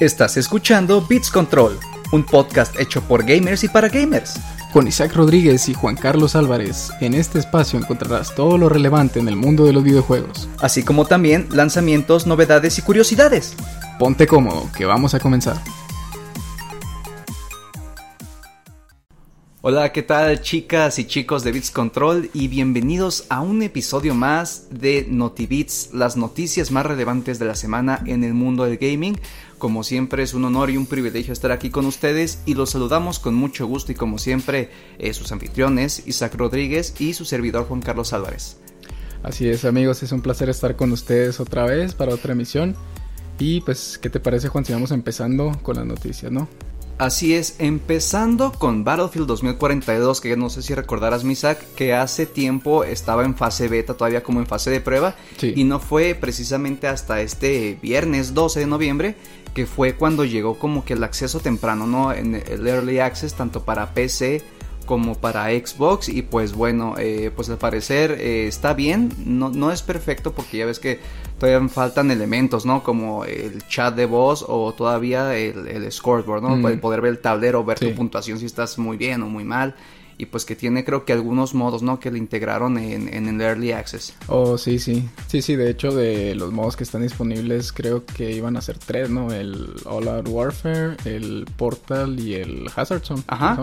Estás escuchando Beats Control, un podcast hecho por gamers y para gamers. Con Isaac Rodríguez y Juan Carlos Álvarez, en este espacio encontrarás todo lo relevante en el mundo de los videojuegos. Así como también lanzamientos, novedades y curiosidades. Ponte cómodo, que vamos a comenzar. Hola, ¿qué tal chicas y chicos de Bits Control? Y bienvenidos a un episodio más de NotiBits, las noticias más relevantes de la semana en el mundo del gaming. Como siempre es un honor y un privilegio estar aquí con ustedes y los saludamos con mucho gusto y como siempre eh, sus anfitriones Isaac Rodríguez y su servidor Juan Carlos Álvarez. Así es amigos, es un placer estar con ustedes otra vez para otra emisión. Y pues, ¿qué te parece Juan si vamos empezando con las noticias, no? Así es, empezando con Battlefield 2042, que no sé si recordarás, Misak, que hace tiempo estaba en fase beta, todavía como en fase de prueba, y no fue precisamente hasta este viernes 12 de noviembre que fue cuando llegó como que el acceso temprano, ¿no? En el Early Access, tanto para PC como para Xbox y pues bueno, eh, pues al parecer eh, está bien, no, no es perfecto porque ya ves que todavía faltan elementos, ¿no? Como el chat de voz o todavía el, scoreboard, ¿no? El poder ver el tablero, ver tu puntuación si estás muy bien o muy mal y pues que tiene creo que algunos modos, ¿no? Que le integraron en, en, el Early Access. Oh, sí, sí. Sí, sí, de hecho de los modos que están disponibles creo que iban a ser tres, ¿no? El All Out Warfare, el Portal y el Hazard Zone. Ajá.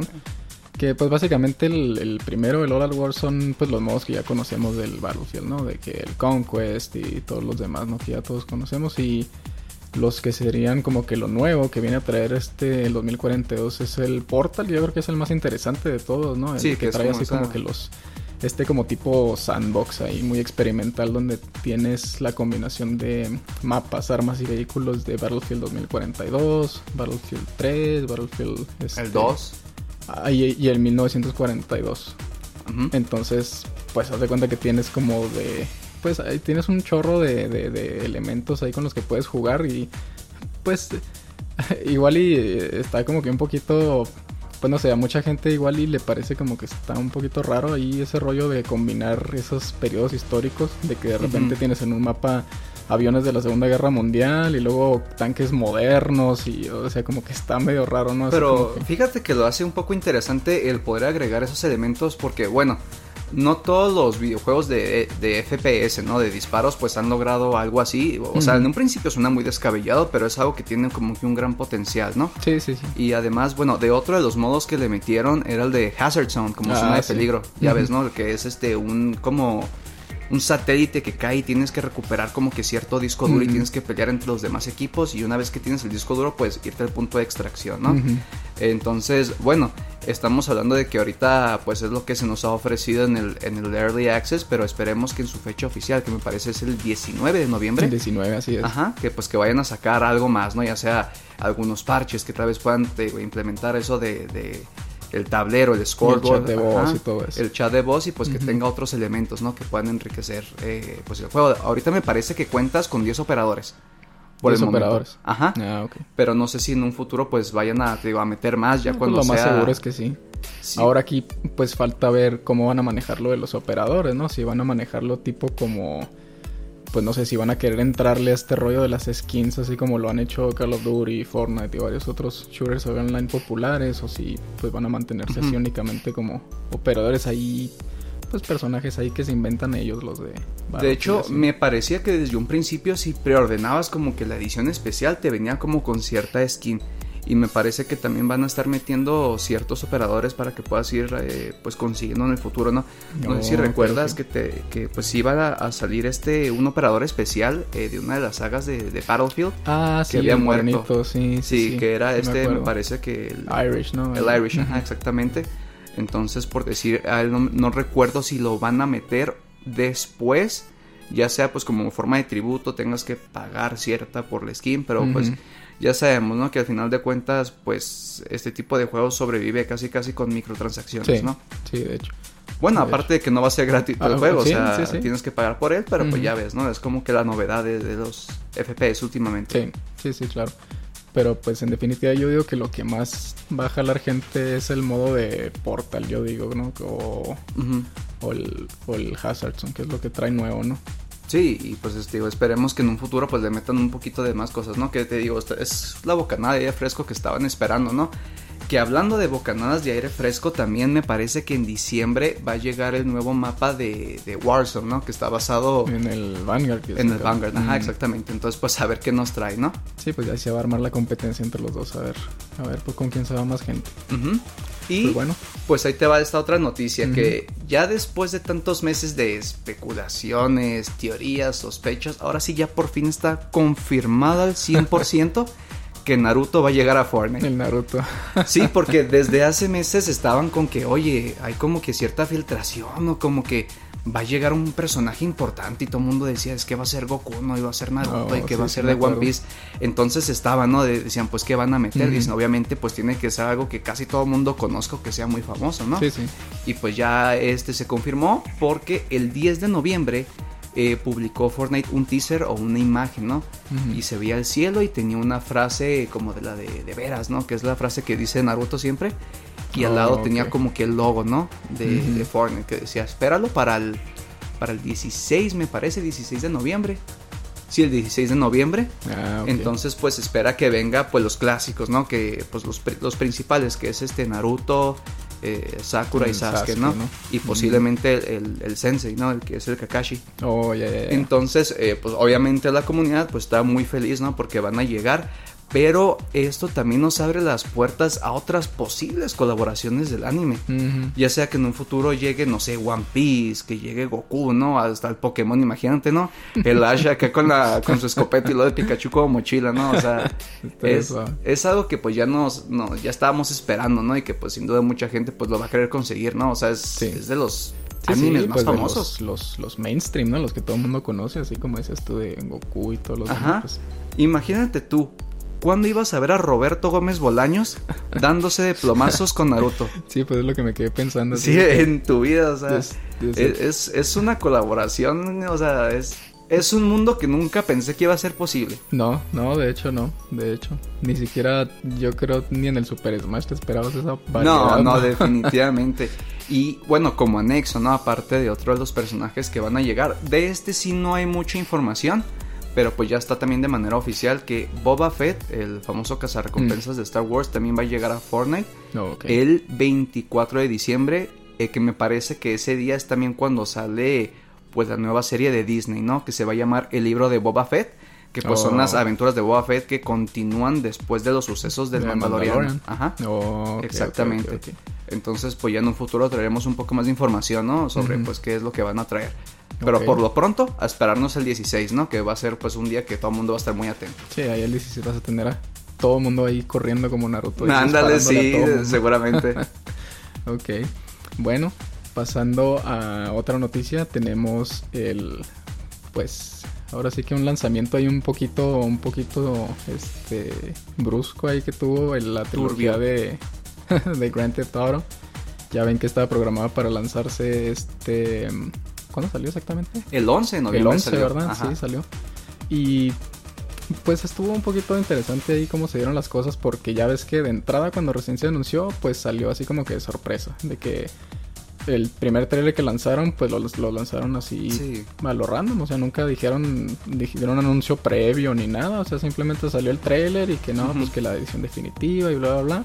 Que pues básicamente el, primero, el All War, son pues los modos que ya conocemos del Battlefield, ¿no? De que el Conquest y todos los demás, ¿no? Que ya todos conocemos y los que serían como que lo nuevo que viene a traer este el 2042 es el Portal, yo creo que es el más interesante de todos, ¿no? El sí, que, trae así como que los este como tipo sandbox ahí muy experimental donde tienes la combinación de mapas, armas y vehículos de Battlefield 2042, Battlefield 3, Battlefield este, el 2 Ah, y, el 1942. Entonces, pues haz de cuenta que tienes como de... Pues ahí tienes un chorro de, de, elementos ahí con los que puedes jugar y pues igual y eh, está como que un poquito pues no sé, a mucha gente igual y le parece como que está un poquito raro ahí ese rollo de combinar esos periodos históricos, de que de repente tienes en un mapa aviones de la Segunda Guerra Mundial y luego tanques modernos y o sea como que está medio raro, ¿no? Pero fíjate que lo hace un poco interesante el poder agregar esos elementos porque bueno, no todos los videojuegos de, de, FPS, ¿no? De disparos, pues han logrado algo así. O sea, en un principio suena muy descabellado, pero es algo que tiene como que un gran potencial, ¿no? Sí, sí, sí. Y además, bueno, de otro de los modos que le metieron era el de Hazard Zone, como zona de ah, peligro. Ya ves, ¿no? Que es este, un como un satélite que cae y tienes que recuperar como que cierto disco duro y tienes que pelear entre los demás equipos y una vez que tienes el disco duro pues irte al punto de extracción, ¿no? Entonces, bueno, estamos hablando de que ahorita pues es lo que se nos ha ofrecido en el, en el Early Access, pero esperemos que en su fecha oficial, que me parece es el 19 de noviembre. El 19, así es. Ajá, que pues que vayan a sacar algo más, ¿no? Ya sea algunos parches que tal vez puedan implementar eso de el tablero, el scoreboard, el chat de voz y todo eso. El chat de voz y pues que tenga otros elementos, ¿no? Que puedan enriquecer eh, pues el juego. Ahorita me parece que cuentas con 10 operadores. Por 10 operadores. Ajá. Ah, Pero no sé si en un futuro pues vayan a, a meter más ya pues, cuando lo sea... más seguro es que sí. Ahora aquí pues falta ver cómo van a manejar lo de los operadores, ¿no? Si van a manejarlo tipo como pues no sé si van a querer entrarle a este rollo de las skins, así como lo han hecho Call of Duty, Fortnite y varios otros shooters online populares, o si pues van a mantenerse así únicamente como operadores ahí, pues personajes ahí que se inventan ellos los de... De hecho, me parecía que desde un principio si preordenabas como que la edición especial te venía como con cierta skin y me parece que también van a estar metiendo ciertos operadores para que puedas ir eh, pues consiguiendo en el futuro, ¿no? No, sé si recuerdas que te que pues iba a, salir este un operador especial eh, de una de las sagas de, de Battlefield ah, que sí, había muerto. sí, sí, que era este, me, parece que el Irish, ¿no? El Irish, exactamente. Entonces, por decir, no, recuerdo si lo van a meter después ya sea pues como forma de tributo tengas que pagar cierta por la skin, pero pues ya sabemos, ¿no? Que al final de cuentas, pues este tipo de juegos sobrevive casi casi con microtransacciones, ¿no? Sí, de hecho. Bueno, aparte de que no va a ser gratis el juego, o sea, tienes que pagar por él, pero pues ya ves, ¿no? Es como que la novedad de, los FPS últimamente. Sí, sí, sí, claro. Pero pues en definitiva yo digo que lo que más va a jalar gente es el modo de Portal, yo digo, ¿no? O, o, el, o el Hazardson, que es lo que trae nuevo, ¿no? Sí, y pues digo, esperemos que en un futuro pues le metan un poquito de más cosas, ¿no? Que te digo, es la bocanada de aire fresco que estaban esperando, ¿no? Que hablando de bocanadas de aire fresco, también me parece que en diciembre va a llegar el nuevo mapa de, de Warzone, ¿no? Que está basado... En el Vanguard. En el Vanguard, ajá, exactamente. Entonces, pues a ver qué nos trae, ¿no? Sí, pues ya se va a armar la competencia entre los dos, a ver, a ver pues, con quién se va más gente. Y pues, bueno, pues ahí te va esta otra noticia, que ya después de tantos meses de especulaciones, teorías, sospechas, ahora sí ya por fin está confirmada al 100%. Que Naruto va a llegar a Fortnite. El Naruto. Sí, porque desde hace meses estaban con que, oye, hay como que cierta filtración o como que va a llegar un personaje importante y todo el mundo decía, es que va a ser Goku, no iba a ser Naruto y que va a ser de One Piece. Entonces estaban, ¿no? decían, pues, ¿qué van a meter? Dicen, obviamente, pues tiene que ser algo que casi todo el mundo conozca o que sea muy famoso, ¿no? Sí, sí. Y pues ya este se confirmó porque el 10 de noviembre eh, publicó Fortnite un teaser o una imagen, ¿no? Y se veía el cielo y tenía una frase como de la de, de, veras, ¿no? Que es la frase que dice Naruto siempre. Y al lado oh, tenía como que el logo, ¿no? De, Fortnite, que decía, espéralo para el, para el 16, me parece, 16 de noviembre. Sí, el 16 de noviembre. Ah, Entonces, pues espera que venga, pues los clásicos, ¿no? Que, pues los, los principales, que es este Naruto, eh, Sakura y Sasuke, ¿no? Y posiblemente el, el, Sensei, ¿no? El que es el Kakashi. Oh, ya, Entonces, eh, pues obviamente la comunidad pues está muy feliz, ¿no? Porque van a llegar pero esto también nos abre las puertas a otras posibles colaboraciones del anime. Ya sea que en un futuro llegue, no sé, One Piece, que llegue Goku, ¿no? Hasta el Pokémon, imagínate, ¿no? El Ash acá con, la, con su escopeta y lo de Pikachu como mochila, ¿no? O sea, es, es, algo que pues ya nos, no, ya estábamos esperando, ¿no? Y que pues sin duda mucha gente pues lo va a querer conseguir, ¿no? O sea, es, es de los animes más pues, famosos. Los, los, mainstream, ¿no? Los que todo el mundo conoce, así como dices tú de Goku y todos los Ajá. Pues. Imagínate tú, ¿Cuándo ibas a ver a Roberto Gómez Bolaños dándose de plomazos con Naruto? Sí, pues es lo que me quedé pensando. Sí, en tu vida, o sea, es, es, una colaboración, o sea, es, es un mundo que nunca pensé que iba a ser posible. No, no, de hecho no, de hecho. Ni siquiera, yo creo, ni en el Super Smash te esperabas esa variedad. No, no, definitivamente. Y bueno, como anexo, ¿no? Aparte de otro de los personajes que van a llegar. De este sí no hay mucha información pero pues ya está también de manera oficial que Boba Fett, el famoso cazarrecompensas mm. de Star Wars, también va a llegar a Fortnite oh, el 24 de diciembre, eh, que me parece que ese día es también cuando sale pues la nueva serie de Disney, ¿no? Que se va a llamar El libro de Boba Fett, que pues son las oh. aventuras de Boba Fett que continúan después de los sucesos del Mandalorian. Ajá. Oh, Exactamente. Entonces, pues ya en un futuro traeremos un poco más de información, ¿no? Sobre pues qué es lo que van a traer. Pero por lo pronto, a esperarnos el 16, ¿no? Que va a ser pues un día que todo el mundo va a estar muy atento. Sí, ahí el 16 vas a tener a todo el mundo ahí corriendo como Naruto. Ándale, sí, seguramente. ok. Bueno, pasando a otra noticia, tenemos el pues ahora sí que un lanzamiento ahí un poquito un poquito este brusco ahí que tuvo en la trilogía de de Grand Theft Auto. Ya ven que estaba programada para lanzarse este ¿Cuándo salió exactamente? El 11 de noviembre. El 11, ¿verdad? Sí, salió. Y pues estuvo un poquito interesante ahí cómo se dieron las cosas porque ya ves que de entrada cuando recién se anunció pues salió así como que de sorpresa de que el primer trailer que lanzaron pues lo, lo lanzaron así a lo random o sea nunca dijeron dijeron anuncio previo ni nada o sea simplemente salió el trailer y que no pues que la edición definitiva y bla bla bla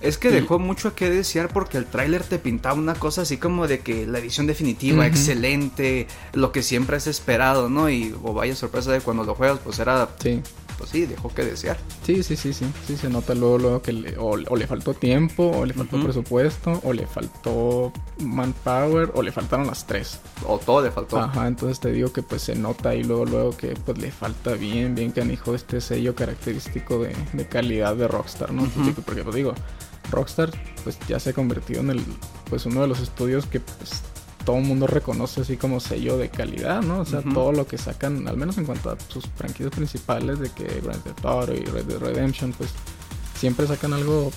es que dejó mucho a qué desear porque el tráiler te pintaba una cosa así como de que la edición definitiva, excelente, lo que siempre has esperado, ¿no? Y o vaya sorpresa de cuando lo juegas, pues era... Sí. Pues sí, dejó que desear. Sí, sí, sí, sí. Sí, se nota luego, luego que le, o, le faltó tiempo, o le faltó presupuesto, o le faltó manpower, o le faltaron las tres. O todo le faltó. Ajá, entonces te digo que pues se nota ahí luego, luego que pues le falta bien, bien canijo este sello característico de, de calidad de Rockstar, ¿no? Porque pues digo Rockstar pues ya se ha convertido en el pues uno de los estudios que pues todo el mundo reconoce así como sello de calidad, ¿no? O sea, todo lo que sacan, al menos en cuanto a sus franquicias principales de que Grand Theft Auto y Red Dead Redemption, pues siempre sacan algo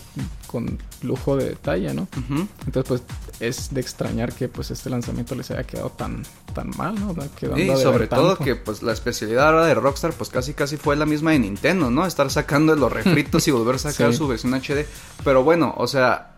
con lujo de detalle, ¿no? Entonces, pues es de extrañar que pues este lanzamiento les haya quedado tan tan mal, ¿no? y sobre todo que pues la especialidad ahora de Rockstar pues casi casi fue la misma de Nintendo, ¿no? Estar sacando los refritos y volver a sacar su versión HD. Pero bueno, o sea,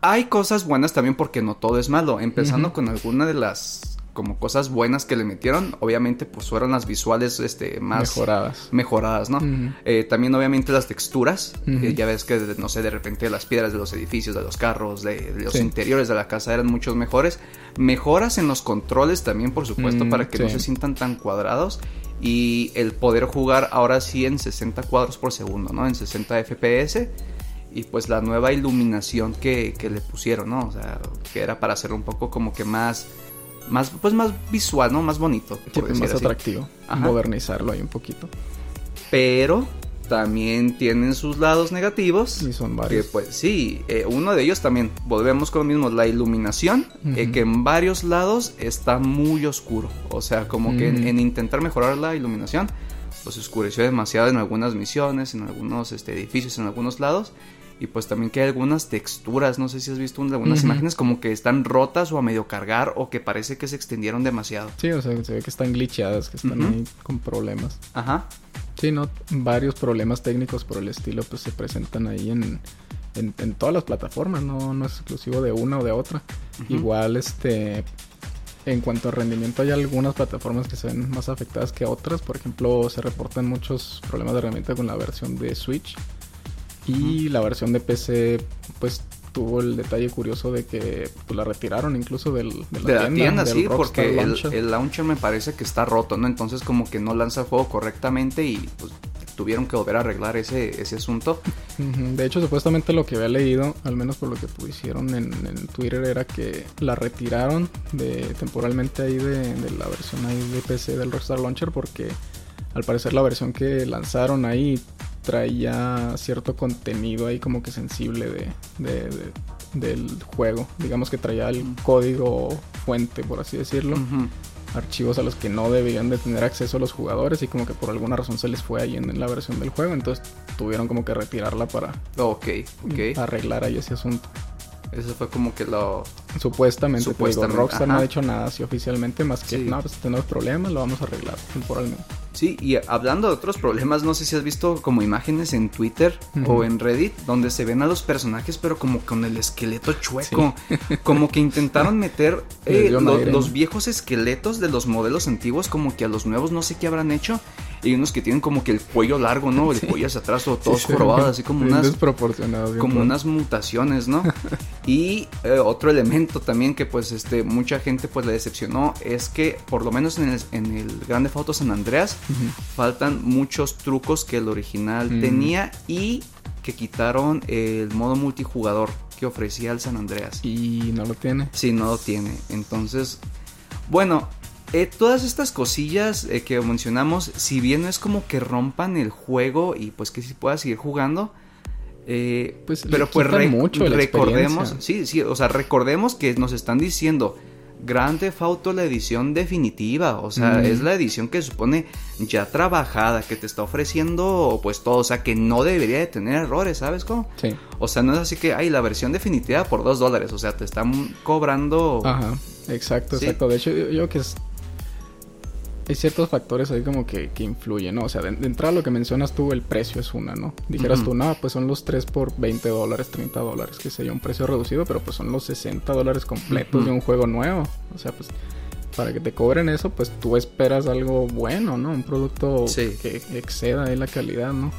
hay cosas buenas también porque no todo es malo. Empezando con alguna de las como cosas buenas que le metieron, obviamente pues fueron las visuales este, más mejoradas. Mejoradas, ¿no? Eh, también obviamente las texturas, ya ves que no sé, de repente las piedras de los edificios, de los carros, de, los interiores de la casa eran muchos mejores. Mejoras en los controles también, por supuesto, mm, para que no se sientan tan cuadrados y el poder jugar ahora sí en 60 cuadros por segundo, ¿no? En 60 FPS y pues la nueva iluminación que, que, le pusieron, ¿no? O sea, que era para hacerlo un poco como que más, más pues más visual, ¿no? Más bonito. Pues, más atractivo. Modernizarlo ahí un poquito. Pero también tienen sus lados negativos. Y son varios. Que pues sí, eh, uno de ellos también, volvemos con lo mismo, la iluminación, eh, que en varios lados está muy oscuro. O sea, como que en, intentar mejorar la iluminación, pues oscureció demasiado en algunas misiones, en algunos este, edificios, en algunos lados. Y pues también que hay algunas texturas, no sé si has visto algunas imágenes como que están rotas o a medio cargar o que parece que se extendieron demasiado. Sí, o sea, se ve que están glitchadas, que están ahí con problemas. Ajá. Sí, no, varios problemas técnicos por el estilo pues se presentan ahí en, en, todas las plataformas, no, no es exclusivo de una o de otra. Igual, este, en cuanto a rendimiento hay algunas plataformas que se ven más afectadas que otras. Por ejemplo, se reportan muchos problemas de rendimiento con la versión de Switch. Y la versión de PC, pues tuvo el detalle curioso de que pues, la retiraron incluso del, de la, tienda, sí, porque el launcher. me parece que está roto, ¿no? Entonces como que no lanza el juego correctamente y pues tuvieron que volver a arreglar ese, ese asunto. De hecho, supuestamente lo que había leído, al menos por lo que pusieron en, Twitter, era que la retiraron de temporalmente ahí de, de la versión ahí de PC del Rockstar Launcher porque al parecer la versión que lanzaron ahí traía cierto contenido ahí como que sensible de, del juego. Digamos que traía el código fuente, por así decirlo. Archivos a los que no debían de tener acceso los jugadores y como que por alguna razón se les fue ahí en, la versión del juego. Entonces tuvieron como que retirarla para arreglar ahí ese asunto. Eso fue como que lo... Supuestamente, Supuestamente Rockstar no ha hecho nada así oficialmente, más que, no, pues tenemos problemas, lo vamos a arreglar temporalmente. Sí, y hablando de otros problemas, no sé si has visto como imágenes en Twitter o en Reddit, donde se ven a los personajes, pero como con el esqueleto chueco. Como que intentaron meter eh, los viejos esqueletos de los modelos antiguos, como que a los nuevos no sé qué habrán hecho. Y unos que tienen como que el cuello largo, ¿no? El cuello hacia atrás o todos jorobados, así como unas. Como unas mutaciones, ¿no? y eh, otro elemento también que pues este mucha gente pues le decepcionó es que por lo menos en el, en el Grande Auto San Andreas faltan muchos trucos que el original mm. tenía y que quitaron el modo multijugador que ofrecía el San Andreas. Y no lo tiene. Sí, no lo tiene. Entonces, bueno, eh, todas estas cosillas eh, que mencionamos, si bien no es como que rompan el juego y pues que si pueda seguir jugando, eh, pues pero pues mucho recordemos, sí, sí, o sea, recordemos que nos están diciendo Grand Theft Auto la edición definitiva, o sea, es la edición que supone ya trabajada, que te está ofreciendo pues todo, o sea, que no debería de tener errores, ¿sabes cómo? Sí. O sea, no es así que, hay la versión definitiva por dos dólares, o sea, te están cobrando... Ajá, exacto, exacto. De hecho, yo, que es hay ciertos factores ahí como que, que influyen, ¿no? O sea, de, entrada lo que mencionas tú, el precio es una, ¿no? Dijeras tú, no, pues son los 3 por 20 dólares, 30 dólares, que sería un precio reducido, pero pues son los 60 dólares completos de un juego nuevo. O sea, pues para que te cobren eso, pues tú esperas algo bueno, ¿no? Un producto que exceda ahí la calidad, ¿no?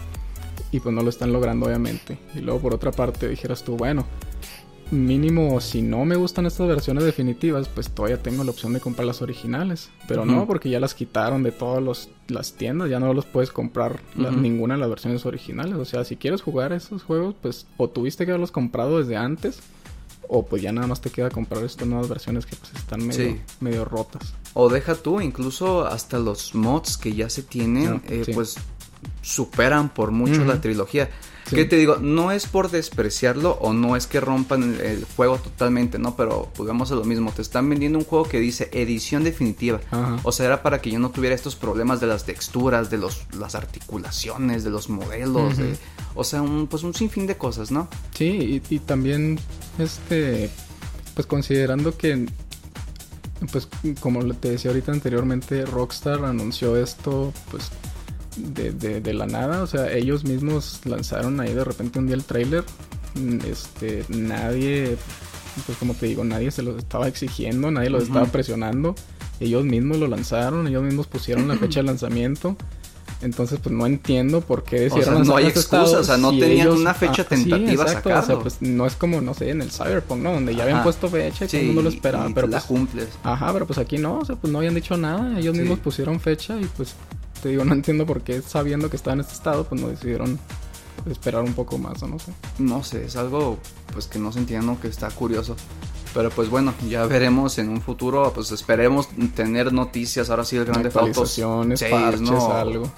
Y pues no lo están logrando, obviamente. Y luego por otra parte dijeras tú, bueno, mínimo si no me gustan estas versiones definitivas, pues todavía tengo la opción de comprar las originales. Pero no, porque ya las quitaron de todas las tiendas, ya no los puedes comprar ninguna de las versiones originales. O sea, si quieres jugar esos juegos, pues o tuviste que haberlos comprado desde antes, o pues ya nada más te queda comprar estas nuevas versiones que pues están medio, medio rotas. O deja tú, incluso hasta los mods que ya se tienen, eh, pues superan por mucho la trilogía. ¿Qué te digo? No es por despreciarlo o no es que rompan el, juego totalmente, ¿no? Pero pues vamos a lo mismo. Te están vendiendo un juego que dice edición definitiva. O sea, era para que yo no tuviera estos problemas de las texturas, de los, las articulaciones, de los modelos. o sea, un, pues un sinfín de cosas, ¿no? Sí, y, y también, este, pues considerando que pues como te decía ahorita anteriormente, Rockstar anunció esto, pues de, de, la nada. O sea, ellos mismos lanzaron ahí de repente un día el trailer. Mm, este, nadie, pues como te digo, nadie se los estaba exigiendo, nadie los estaba presionando. ellos mismos lo lanzaron, ellos mismos pusieron la fecha de lanzamiento. Entonces, pues no entiendo por qué decidieron o sea, no hay excusa, o sea, no tenían una fecha ah, tentativa sí, O sea, pues no es como, no sé, en el Cyberpunk, ¿no? Donde ya habían puesto fecha y todo el mundo lo esperaba. pero la pues, cumples. Ajá, pero pues aquí no, o sea, pues no habían dicho nada. Ellos mismos pusieron fecha y pues te digo, no entiendo por qué sabiendo que estaba en este estado, pues no decidieron esperar un poco más o no sé. No sé, es algo pues que no se entiende, que está curioso. Pero pues bueno, ya veremos en un futuro, pues esperemos tener noticias ahora sí del Grande Auto 6, ¿no? algo.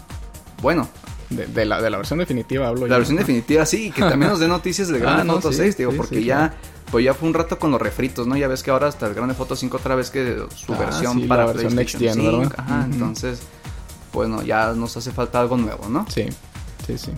Bueno, de, la, de la versión definitiva hablo La versión definitiva, sí, que también nos dé noticias del Grande Auto 6, digo, porque ya, pues ya fue un rato con los refritos, ¿no? Ya ves que ahora hasta el Grande Foto 5 otra vez que su ah, versión para la versión PlayStation 5, Ajá, entonces, bueno, ya nos hace falta algo nuevo, ¿no? Sí, sí, sí.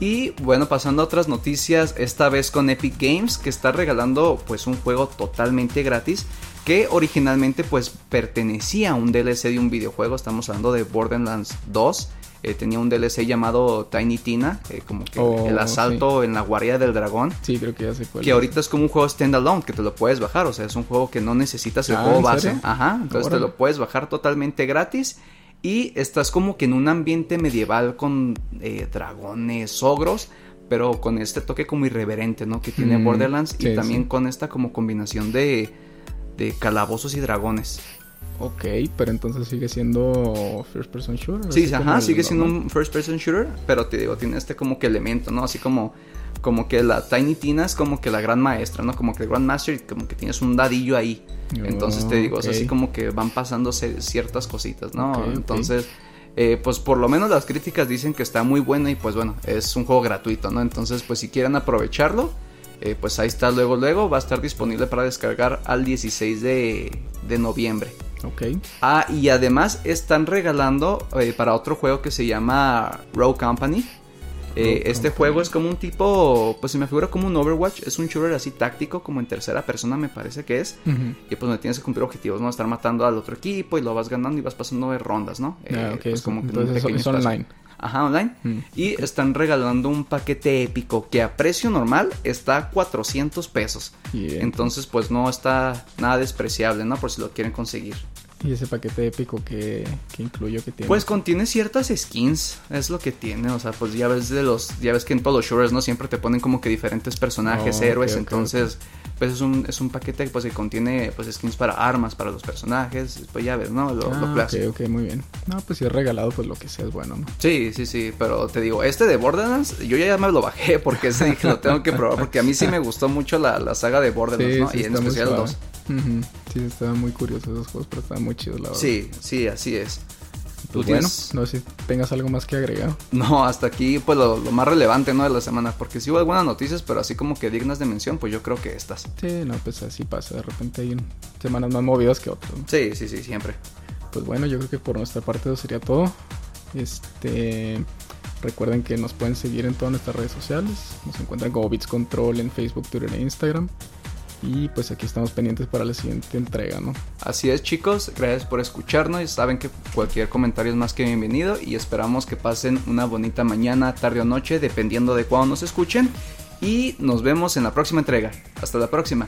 Y bueno, pasando a otras noticias, esta vez con Epic Games, que está regalando pues un juego totalmente gratis, que originalmente pues pertenecía a un DLC de un videojuego, estamos hablando de Borderlands 2. Eh, tenía un DLC llamado Tiny Tina, eh, como que oh, el asalto en la guardia del dragón. Sí, creo que ya sé cuál. Que ahorita es como un juego standalone, que te lo puedes bajar, o sea, es un juego que no necesitas el ah, juego base. Ajá, entonces te lo puedes bajar totalmente gratis y estás como que en un ambiente medieval con eh, dragones, ogros, pero con este toque como irreverente, ¿no? Que tiene mm, Borderlands y también con esta como combinación de, de calabozos y dragones. Ok, pero entonces sigue siendo first person shooter. Sí, ajá, sigue siendo un first person shooter, pero te digo, tiene este como que elemento, ¿no? Así como como que la Tiny Tina es como que la gran maestra, ¿no? Como que el Grand Master, como que tienes un dadillo ahí. Entonces te digo, es así como que van pasándose ciertas cositas, ¿no? Entonces, eh, pues por lo menos las críticas dicen que está muy buena y pues bueno, es un juego gratuito, ¿no? Entonces, pues si quieren aprovecharlo, eh, pues ahí está luego, luego va a estar disponible para descargar al 16 de, de noviembre. Ok. Ah, y además están regalando eh, para otro juego que se llama Row Company. Eh, este juego es como un tipo, pues se me figura como un Overwatch, es un shooter así táctico, como en tercera persona me parece que es. Y pues donde tienes que cumplir objetivos, ¿no? Estar matando al otro equipo y lo vas ganando y vas pasando de rondas, ¿no? Ah, eh, pues como que Entonces es online. Ajá, online. Mm. Y están regalando un paquete épico que a precio normal está a 400 pesos. Entonces pues no está nada despreciable, ¿no? Por si lo quieren conseguir. ¿Y ese paquete épico que, que incluyo que tiene? Pues contiene ciertas skins, es lo que tiene, o sea, pues ya ves de los, ya ves que en todos los shooters, ¿no? Siempre te ponen como que diferentes personajes, oh, héroes, entonces, pues es un, es un paquete pues que contiene pues skins para armas, para los personajes, pues ya ves, ¿no? Lo, ah, Ok, ok, muy bien. No, pues si es regalado, pues lo que sea es bueno, ¿no? Sí, sí, sí, pero te digo, este de Borderlands, yo ya me lo bajé porque ese dije, lo tengo que probar, porque a mí sí me gustó mucho la, la saga de Borderlands, ¿no? y en especial el 2. Sí, estaban muy curiosos esos juegos, pero estaban muy chidos, la verdad. Sí, sí, así es. Pues bueno, no sé si tengas algo más que agregar. No, hasta aquí, pues lo, más relevante, ¿no? De la semana, porque sí hubo algunas noticias, pero así como que dignas de mención, pues yo creo que estas. Sí, no, pues así pasa. De repente hay semanas más movidas que otras. Sí, sí, sí, siempre. Pues bueno, yo creo que por nuestra parte eso sería todo. Este. Recuerden que nos pueden seguir en todas nuestras redes sociales. Nos encuentran como Bits Control en Facebook, Twitter e Instagram. Y pues aquí estamos pendientes para la siguiente entrega, ¿no? Así es, chicos. Gracias por escucharnos. Y saben que cualquier comentario es más que bienvenido. Y esperamos que pasen una bonita mañana, tarde o noche, dependiendo de cuándo nos escuchen. Y nos vemos en la próxima entrega. Hasta la próxima.